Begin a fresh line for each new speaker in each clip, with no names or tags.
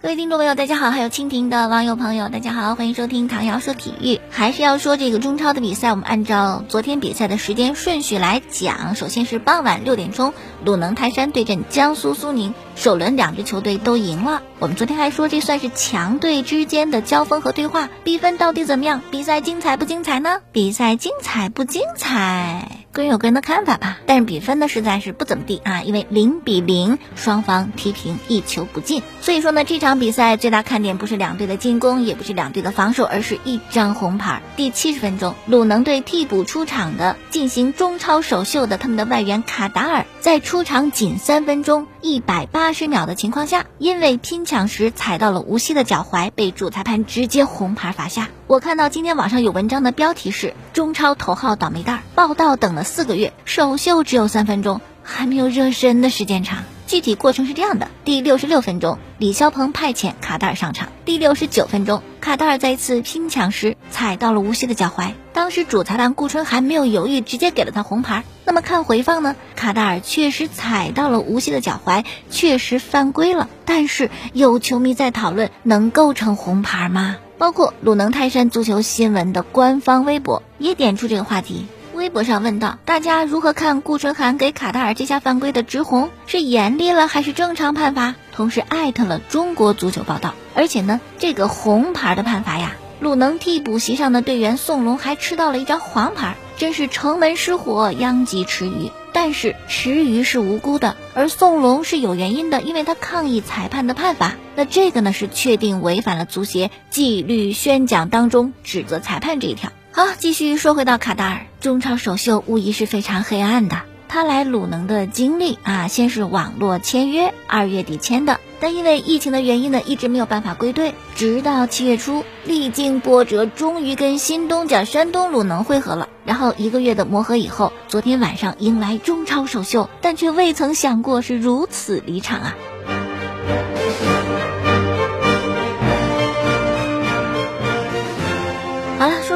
各位听众朋友，大家好！还有蜻蜓的网友朋友，大家好，欢迎收听唐瑶说体育。还是要说这个中超的比赛，我们按照昨天比赛的时间顺序来讲。首先是傍晚六点钟，鲁能泰山对阵江苏苏宁，首轮两支球队都赢了。我们昨天还说这算是强队之间的交锋和对话，比分到底怎么样？比赛精彩不精彩呢？比赛精彩不精彩？各人有各人的看法吧，但是比分呢实在是不怎么地啊，因为零比零，双方踢平，一球不进。所以说呢，这场比赛最大看点不是两队的进攻，也不是两队的防守，而是一张红牌。第七十分钟，鲁能队替补出场的进行中超首秀的他们的外援卡达尔，在出场仅三分钟一百八十秒的情况下，因为拼抢时踩到了吴曦的脚踝，被主裁判直接红牌罚下。我看到今天网上有文章的标题是“中超头号倒霉蛋”，报道等了四个月，首秀只有三分钟，还没有热身的时间长。具体过程是这样的：第六十六分钟，李霄鹏派遣卡达尔上场；第六十九分钟，卡达尔在一次拼抢时踩到了吴曦的脚踝，当时主裁判顾春还没有犹豫，直接给了他红牌。那么看回放呢，卡达尔确实踩到了吴曦的脚踝，确实犯规了，但是有球迷在讨论能构成红牌吗？包括鲁能泰山足球新闻的官方微博也点出这个话题。微博上问道：“大家如何看顾春寒给卡塔尔这下犯规的直红？是严厉了还是正常判罚？”同时艾特了中国足球报道。而且呢，这个红牌的判罚呀，鲁能替补席上的队员宋龙还吃到了一张黄牌，真是城门失火，殃及池鱼。但是池鱼是无辜的，而宋龙是有原因的，因为他抗议裁判的判罚。那这个呢是确定违反了足协纪律宣讲当中指责裁判这一条。好，继续说回到卡塔尔中超首秀，无疑是非常黑暗的。他来鲁能的经历啊，先是网络签约，二月底签的，但因为疫情的原因呢，一直没有办法归队。直到七月初，历经波折，终于跟新东家山东鲁能会合了。然后一个月的磨合以后，昨天晚上迎来中超首秀，但却未曾想过是如此离场啊。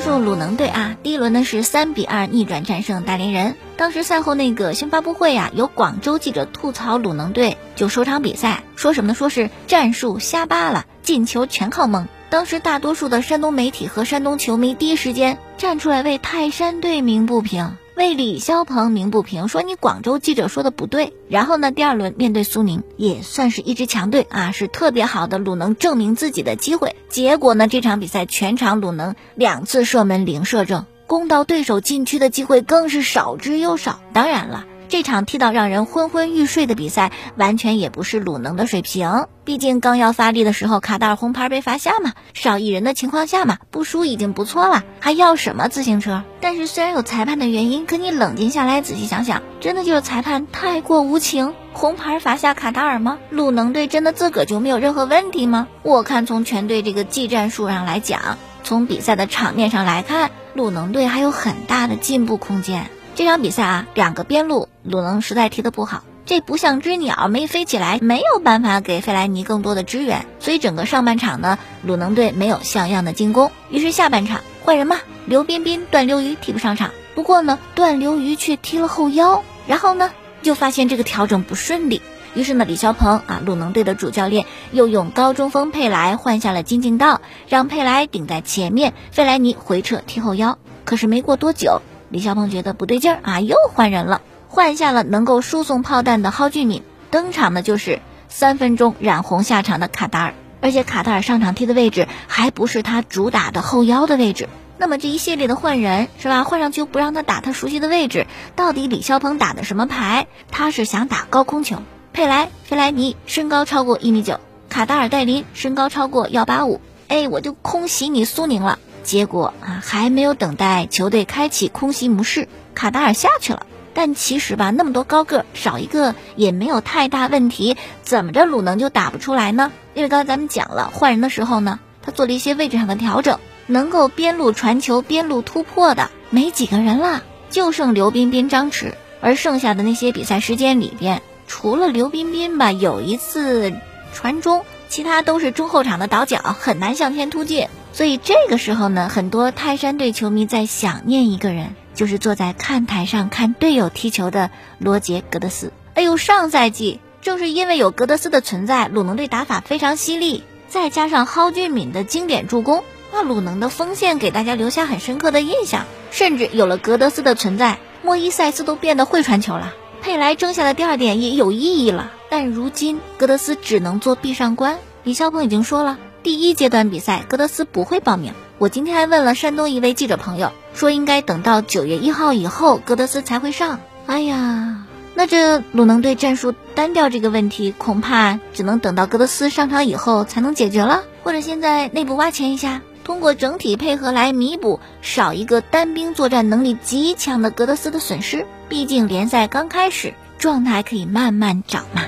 说鲁能队啊，第一轮呢是三比二逆转战胜大连人。当时赛后那个新发布会呀，有广州记者吐槽鲁能队就首场比赛，说什么呢？说是战术瞎扒拉，进球全靠蒙。当时大多数的山东媒体和山东球迷第一时间站出来为泰山队鸣不平。为李霄鹏鸣不平，说你广州记者说的不对。然后呢，第二轮面对苏宁，也算是一支强队啊，是特别好的鲁能证明自己的机会。结果呢，这场比赛全场鲁能两次射门零射正，攻到对手禁区的机会更是少之又少。当然了。这场踢到让人昏昏欲睡的比赛，完全也不是鲁能的水平。毕竟刚要发力的时候，卡塔尔红牌被罚下嘛，少一人的情况下嘛，不输已经不错了，还要什么自行车？但是虽然有裁判的原因，可你冷静下来仔细想想，真的就是裁判太过无情，红牌罚下卡塔尔吗？鲁能队真的自个就没有任何问题吗？我看从全队这个技战术上来讲，从比赛的场面上来看，鲁能队还有很大的进步空间。这场比赛啊，两个边路鲁能实在踢得不好，这不像只鸟没飞起来，没有办法给费莱尼更多的支援，所以整个上半场呢，鲁能队没有像样的进攻。于是下半场换人嘛，刘彬彬、段流鱼替不上场，不过呢，段流鱼却踢了后腰，然后呢，就发现这个调整不顺利，于是呢，李霄鹏啊，鲁能队的主教练又用高中锋佩莱换下了金敬道，让佩莱顶在前面，费莱尼回撤踢后腰。可是没过多久。李霄鹏觉得不对劲儿啊，又换人了，换下了能够输送炮弹的蒿俊闵，登场的就是三分钟染红下场的卡塔尔，而且卡塔尔上场踢的位置还不是他主打的后腰的位置。那么这一系列的换人是吧？换上去不让他打他熟悉的位置，到底李霄鹏打的什么牌？他是想打高空球？佩莱、费莱尼身高超过一米九，卡达尔戴林身高超过幺八五，哎，我就空袭你苏宁了。结果啊，还没有等待球队开启空袭模式，卡达尔下去了。但其实吧，那么多高个少一个也没有太大问题。怎么着鲁能就打不出来呢？因为刚才咱们讲了，换人的时候呢，他做了一些位置上的调整，能够边路传球边路突破的没几个人了，就剩刘彬彬、张弛。而剩下的那些比赛时间里边，除了刘彬彬吧，有一次传中其他都是中后场的倒脚，很难向前突进。所以这个时候呢，很多泰山队球迷在想念一个人，就是坐在看台上看队友踢球的罗杰·格德斯。哎呦，上赛季正是因为有格德斯的存在，鲁能队打法非常犀利，再加上蒿俊闵的经典助攻，那，鲁能的锋线给大家留下很深刻的印象。甚至有了格德斯的存在，莫伊塞斯都变得会传球了，佩莱争下的第二点也有意义了。但如今格德斯只能做壁上观。李霄鹏已经说了。第一阶段比赛，格德斯不会报名。我今天还问了山东一位记者朋友，说应该等到九月一号以后，格德斯才会上。哎呀，那这鲁能队战术单调这个问题，恐怕只能等到格德斯上场以后才能解决了。或者现在内部挖潜一下，通过整体配合来弥补少一个单兵作战能力极强的格德斯的损失。毕竟联赛刚开始，状态可以慢慢找嘛。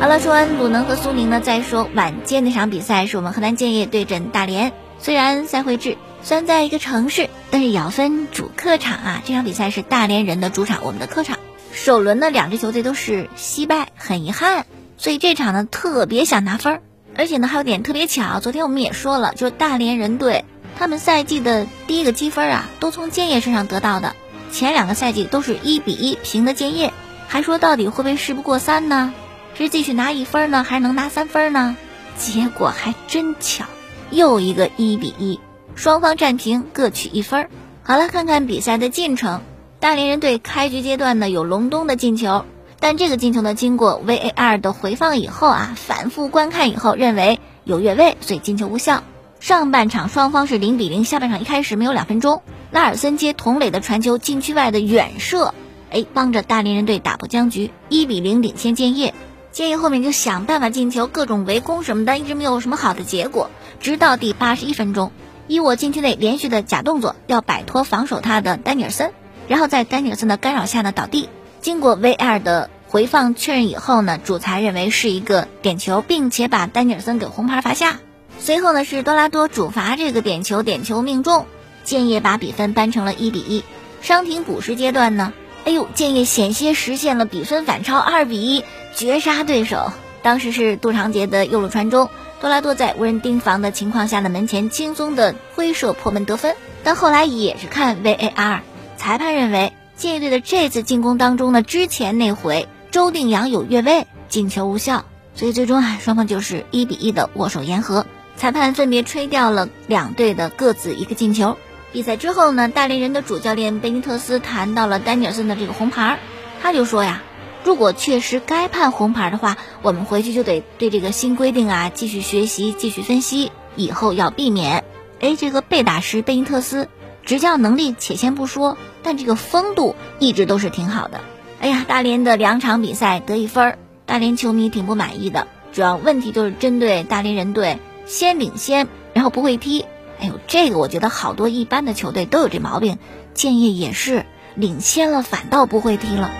好了，说完鲁能和苏宁呢，再说晚间那场比赛是我们河南建业对阵大连。虽然赛会制虽然在一个城市，但是也要分主客场啊。这场比赛是大连人的主场，我们的客场。首轮的两支球队都是惜败，很遗憾。所以这场呢特别想拿分儿，而且呢还有点特别巧，昨天我们也说了，就是大连人队他们赛季的第一个积分啊，都从建业身上得到的。前两个赛季都是一比一平的建业，还说到底会不会事不过三呢？是继续拿一分呢，还是能拿三分呢？结果还真巧，又一个一比一，双方战平，各取一分。好了，看看比赛的进程。大连人队开局阶段呢有隆冬的进球，但这个进球呢经过 VAR 的回放以后啊，反复观看以后认为有越位，所以进球无效。上半场双方是零比零，下半场一开始没有两分钟，拉尔森接童磊的传球禁区外的远射，哎，帮着大连人队打破僵局，一比零领先建业。建议后面就想办法进球，各种围攻什么的，一直没有什么好的结果。直到第八十一分钟，伊沃禁区内连续的假动作，要摆脱防守他的丹尼尔森，然后在丹尼尔森的干扰下呢倒地。经过 VR 的回放确认以后呢，主裁认为是一个点球，并且把丹尼尔森给红牌罚下。随后呢是多拉多主罚这个点球，点球命中，建业把比分扳成了一比一。伤停补时阶段呢。哎呦！建业险些实现了比分反超，二比一绝杀对手。当时是杜长杰的右路传中，多拉多在无人盯防的情况下的门前轻松的挥射破门得分。但后来也是看 VAR，裁判认为建业队的这次进攻当中呢，之前那回周定洋有越位，进球无效，所以最终啊，双方就是一比一的握手言和。裁判分别吹掉了两队的各自一个进球。比赛之后呢，大连人的主教练贝尼特斯谈到了丹尼尔森的这个红牌，他就说呀，如果确实该判红牌的话，我们回去就得对这个新规定啊继续学习、继续分析，以后要避免。哎，这个贝大师贝尼特斯执教能力且先不说，但这个风度一直都是挺好的。哎呀，大连的两场比赛得一分，大连球迷挺不满意的，主要问题就是针对大连人队先领先，然后不会踢。哎呦，这个我觉得好多一般的球队都有这毛病，建业也是领先了反倒不会踢了。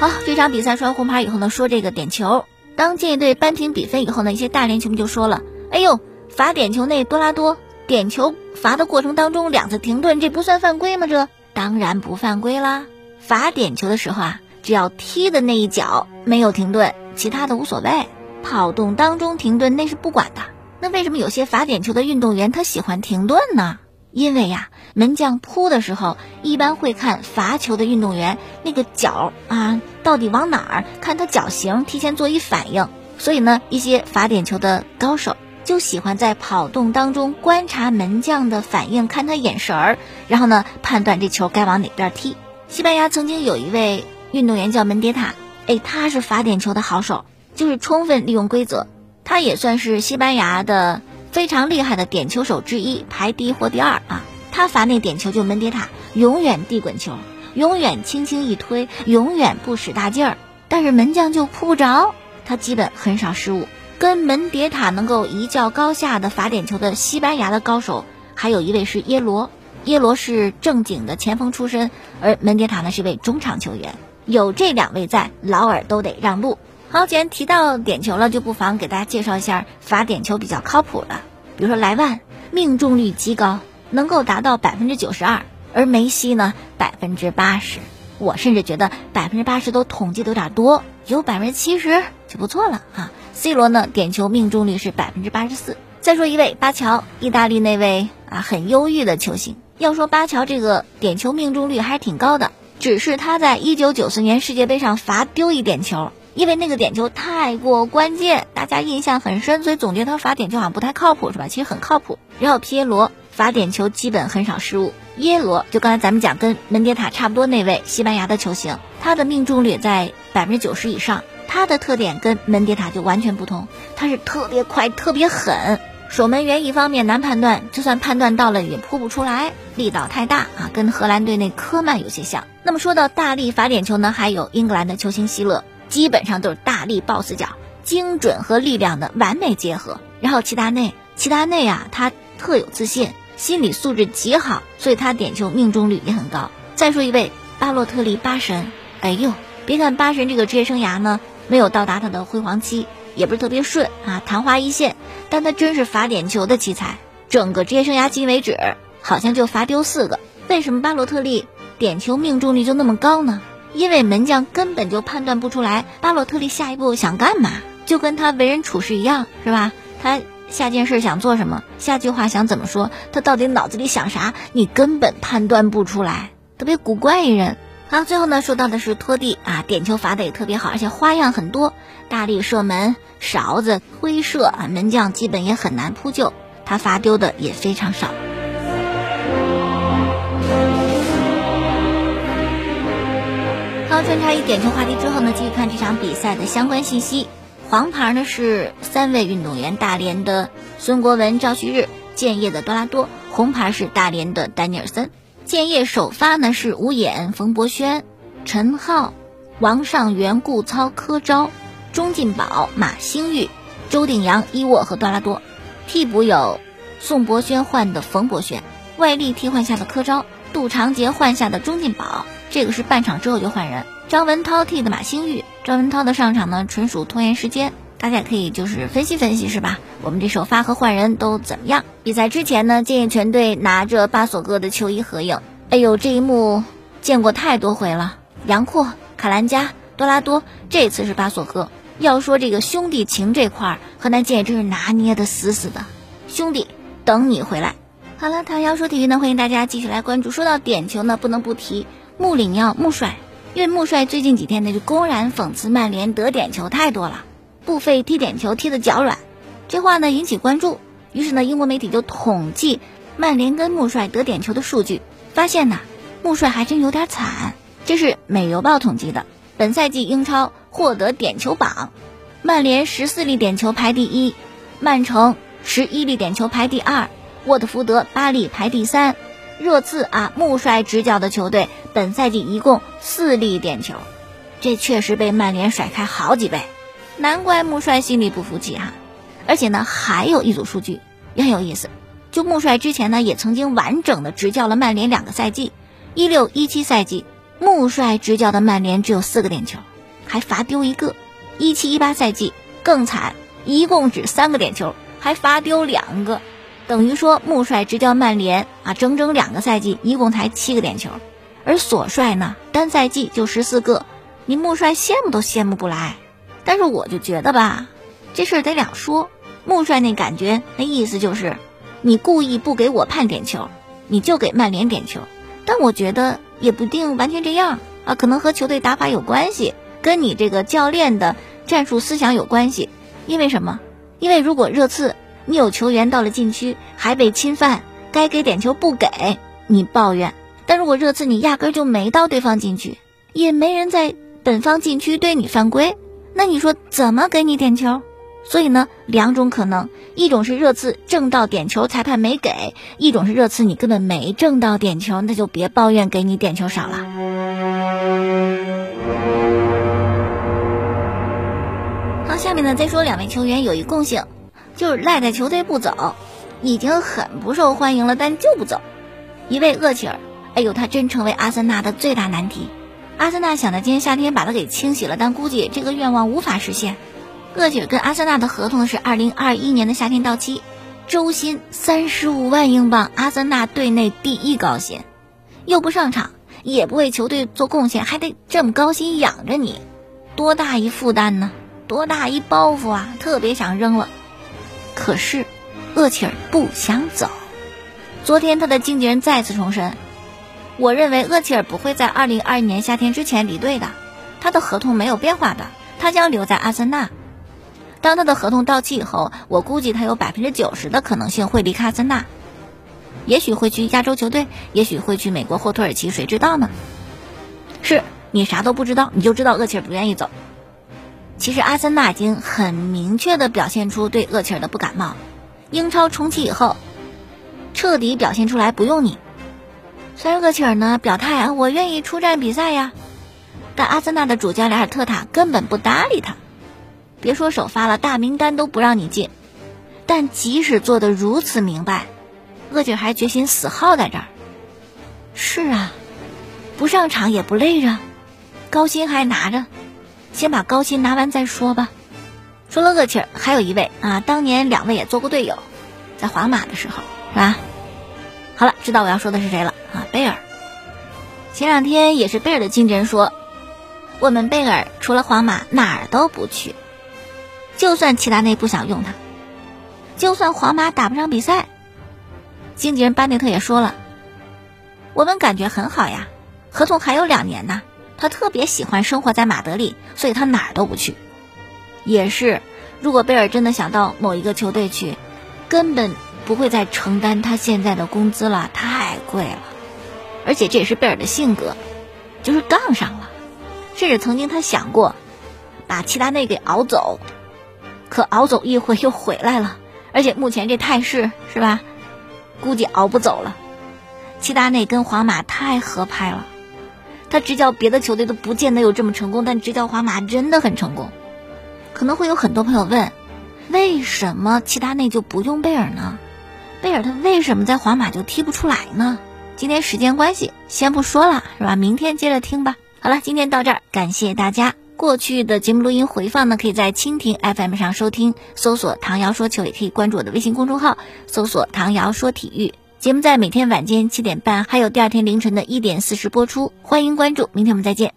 好，这场比赛刷完红牌以后呢，说这个点球，当建业队扳平比分以后呢，一些大连球迷就说了：“哎呦，罚点球那多拉多点球罚的过程当中两次停顿，这不算犯规吗？这当然不犯规啦。罚点球的时候啊，只要踢的那一脚没有停顿，其他的无所谓。”跑动当中停顿那是不管的，那为什么有些罚点球的运动员他喜欢停顿呢？因为呀，门将扑的时候一般会看罚球的运动员那个脚啊到底往哪儿，看他脚型，提前做一反应。所以呢，一些罚点球的高手就喜欢在跑动当中观察门将的反应，看他眼神儿，然后呢判断这球该往哪边踢。西班牙曾经有一位运动员叫门迭塔，哎，他是罚点球的好手。就是充分利用规则，他也算是西班牙的非常厉害的点球手之一，排第一或第二啊。他罚那点球就门迭塔，永远地滚球，永远轻轻一推，永远不使大劲儿，但是门将就扑不着，他基本很少失误。跟门迭塔能够一较高下的罚点球的西班牙的高手，还有一位是耶罗，耶罗是正经的前锋出身，而门迭塔呢是一位中场球员。有这两位在，劳尔都得让路。好，既然提到点球了，就不妨给大家介绍一下罚点球比较靠谱的。比如说莱万，命中率极高，能够达到百分之九十二。而梅西呢百分之八十。我甚至觉得百分之八十都统计的有点多，有百分之七十就不错了啊。C 罗呢点球命中率是百分之八十四。再说一位巴乔，意大利那位啊很忧郁的球星。要说巴乔这个点球命中率还是挺高的，只是他在一九九四年世界杯上罚丢一点球，因为那个点球太过关键，大家印象很深，所以总觉得他罚点球好像不太靠谱，是吧？其实很靠谱。然后皮耶罗罚点球基本很少失误。耶罗就刚才咱们讲跟门迭塔差不多那位西班牙的球星，他的命中率在百分之九十以上。他的特点跟门迭塔就完全不同，他是特别快、特别狠。守门员一方面难判断，就算判断到了也扑不出来，力道太大啊，跟荷兰队那科曼有些像。那么说到大力罚点球呢，还有英格兰的球星希勒，基本上都是大力 boss 脚，精准和力量的完美结合。然后齐达内，齐达内啊，他特有自信。心理素质极好，所以他点球命中率也很高。再说一位巴洛特利巴神，哎呦，别看巴神这个职业生涯呢没有到达他的辉煌期，也不是特别顺啊，昙花一现，但他真是罚点球的奇才。整个职业生涯今为止，好像就罚丢四个。为什么巴洛特利点球命中率就那么高呢？因为门将根本就判断不出来巴洛特利下一步想干嘛，就跟他为人处事一样，是吧？他。下件事想做什么，下句话想怎么说，他到底脑子里想啥，你根本判断不出来，特别古怪一人。好，最后呢，说到的是托蒂啊，点球罚的也特别好，而且花样很多，大力射门、勺子、推射啊，门将基本也很难扑救，他罚丢的也非常少。好，穿插一点球话题之后呢，继续看这场比赛的相关信息。黄牌呢是三位运动员，大连的孙国文、赵旭日，建业的多拉多；红牌是大连的丹尼尔森。建业首发呢是吴衍、冯博轩、陈浩、王上元、顾操、柯昭、钟进宝、马兴玉、周定洋、伊沃和多拉多。替补有宋博轩换的冯博轩，外力替换下的柯昭，杜长杰换下的钟进宝。这个是半场之后就换人。张文涛替的马兴玉，张文涛的上场呢纯属拖延时间，大家可以就是分析分析是吧？我们这首发和换人都怎么样？比赛之前呢，建业全队拿着巴索戈的球衣合影，哎呦，这一幕见过太多回了。杨阔、卡兰加、多拉多，这次是巴索戈。要说这个兄弟情这块，河南建业真是拿捏的死死的。兄弟，等你回来。好了，唐瑶说体育呢，欢迎大家继续来关注。说到点球呢，不能不提穆里尼奥穆帅。因为穆帅最近几天呢，就公然讽刺曼联得点球太多了，布费踢点球踢得脚软，这话呢引起关注。于是呢，英国媒体就统计曼联跟穆帅得点球的数据，发现呢，穆帅还真有点惨。这是美邮报统计的，本赛季英超获得点球榜，曼联十四粒点球排第一，曼城十一粒点球排第二，沃特福德八粒排第三。热刺啊，穆帅执教的球队本赛季一共四粒点球，这确实被曼联甩开好几倍，难怪穆帅心里不服气哈。而且呢，还有一组数据也很有意思，就穆帅之前呢也曾经完整的执教了曼联两个赛季，一六一七赛季穆帅执教的曼联只有四个点球，还罚丢一个；一七一八赛季更惨，一共只三个点球，还罚丢两个。等于说，穆帅执教曼联啊，整整两个赛季，一共才七个点球，而索帅呢，单赛季就十四个，你穆帅羡慕都羡慕不来。但是我就觉得吧，这事儿得两说。穆帅那感觉，那意思就是，你故意不给我判点球，你就给曼联点球。但我觉得也不定完全这样啊，可能和球队打法有关系，跟你这个教练的战术思想有关系。因为什么？因为如果热刺。你有球员到了禁区还被侵犯，该给点球不给你抱怨；但如果热刺你压根就没到对方禁区，也没人在本方禁区对你犯规，那你说怎么给你点球？所以呢，两种可能：一种是热刺挣到点球，裁判没给；一种是热刺你根本没挣到点球，那就别抱怨给你点球少了。好，下面呢再说两位球员有一共性。就是赖在球队不走，已经很不受欢迎了，但就不走。一位厄齐尔，哎呦，他真成为阿森纳的最大难题。阿森纳想在今年夏天把他给清洗了，但估计这个愿望无法实现。厄齐尔跟阿森纳的合同是二零二一年的夏天到期，周薪三十五万英镑，阿森纳队内第一高薪。又不上场，也不为球队做贡献，还得这么高薪养着你，多大一负担呢？多大一包袱啊！特别想扔了。可是，厄齐尔不想走。昨天他的经纪人再次重申：“我认为厄齐尔不会在二零二一年夏天之前离队的，他的合同没有变化的，他将留在阿森纳。当他的合同到期以后，我估计他有百分之九十的可能性会离开阿森纳。”也许会去亚洲球队，也许会去美国或土耳其，谁知道呢？是你啥都不知道，你就知道厄齐尔不愿意走。其实阿森纳已经很明确的表现出对厄齐尔的不感冒。英超重启以后，彻底表现出来不用你。虽然厄齐尔呢表态啊我愿意出战比赛呀，但阿森纳的主教练尔特塔根本不搭理他。别说首发了，大名单都不让你进。但即使做的如此明白。厄齐尔还决心死耗在这儿。是啊，不上场也不累着，高薪还拿着，先把高薪拿完再说吧。除了厄齐尔，还有一位啊，当年两位也做过队友，在皇马的时候是吧？好了，知道我要说的是谁了啊？贝尔。前两天也是贝尔的经纪人说，我们贝尔除了皇马哪儿都不去，就算齐达内不想用他，就算皇马打不上比赛。经纪人班内特也说了，我们感觉很好呀，合同还有两年呢。他特别喜欢生活在马德里，所以他哪儿都不去。也是，如果贝尔真的想到某一个球队去，根本不会再承担他现在的工资了，太贵了。而且这也是贝尔的性格，就是杠上了。甚至曾经他想过把齐达内给熬走，可熬走一回又回来了。而且目前这态势是吧？估计熬不走了，齐达内跟皇马太合拍了，他执教别的球队都不见得有这么成功，但执教皇马真的很成功。可能会有很多朋友问，为什么齐达内就不用贝尔呢？贝尔他为什么在皇马就踢不出来呢？今天时间关系，先不说了，是吧？明天接着听吧。好了，今天到这儿，感谢大家。过去的节目录音回放呢，可以在蜻蜓 FM 上收听，搜索“唐瑶说球”，也可以关注我的微信公众号，搜索“唐瑶说体育”。节目在每天晚间七点半，还有第二天凌晨的一点四十播出，欢迎关注。明天我们再见。